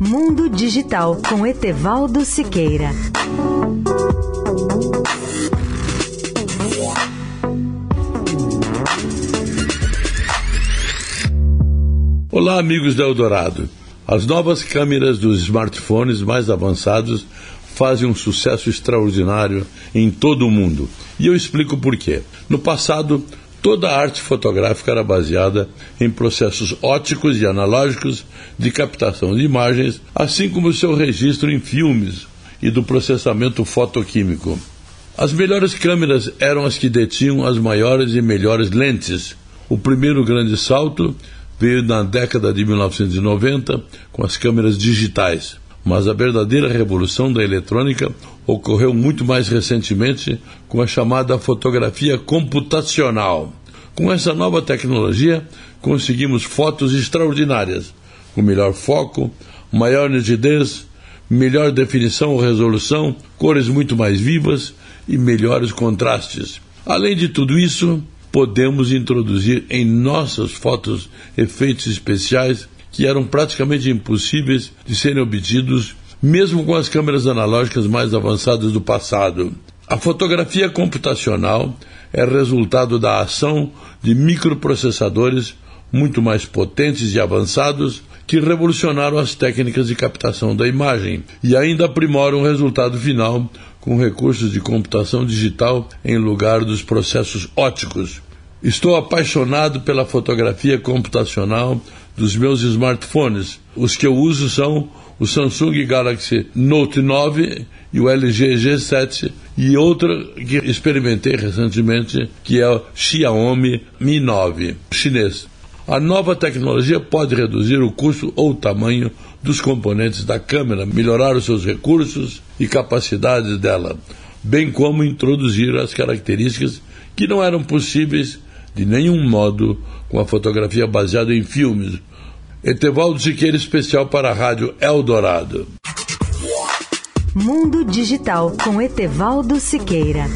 Mundo Digital com Etevaldo Siqueira. Olá, amigos da Eldorado. As novas câmeras dos smartphones mais avançados fazem um sucesso extraordinário em todo o mundo. E eu explico por quê. No passado, toda a arte fotográfica era baseada em processos óticos e analógicos de captação de imagens, assim como seu registro em filmes e do processamento fotoquímico. As melhores câmeras eram as que detinham as maiores e melhores lentes. O primeiro grande salto veio na década de 1990 com as câmeras digitais. Mas a verdadeira revolução da eletrônica ocorreu muito mais recentemente com a chamada fotografia computacional. Com essa nova tecnologia, conseguimos fotos extraordinárias, com melhor foco, maior nitidez, melhor definição ou resolução, cores muito mais vivas e melhores contrastes. Além de tudo isso, podemos introduzir em nossas fotos efeitos especiais que eram praticamente impossíveis de serem obtidos mesmo com as câmeras analógicas mais avançadas do passado. A fotografia computacional é resultado da ação de microprocessadores muito mais potentes e avançados que revolucionaram as técnicas de captação da imagem e ainda aprimoram o resultado final com recursos de computação digital em lugar dos processos óticos. Estou apaixonado pela fotografia computacional dos meus smartphones. Os que eu uso são o Samsung Galaxy Note 9 e o LG G7 e outra que experimentei recentemente que é o Xiaomi Mi 9 chinês. A nova tecnologia pode reduzir o custo ou o tamanho dos componentes da câmera, melhorar os seus recursos e capacidades dela, bem como introduzir as características que não eram possíveis de nenhum modo com a fotografia baseada em filmes. Etevaldo Siqueira, especial para a Rádio Eldorado. Mundo Digital com Etevaldo Siqueira.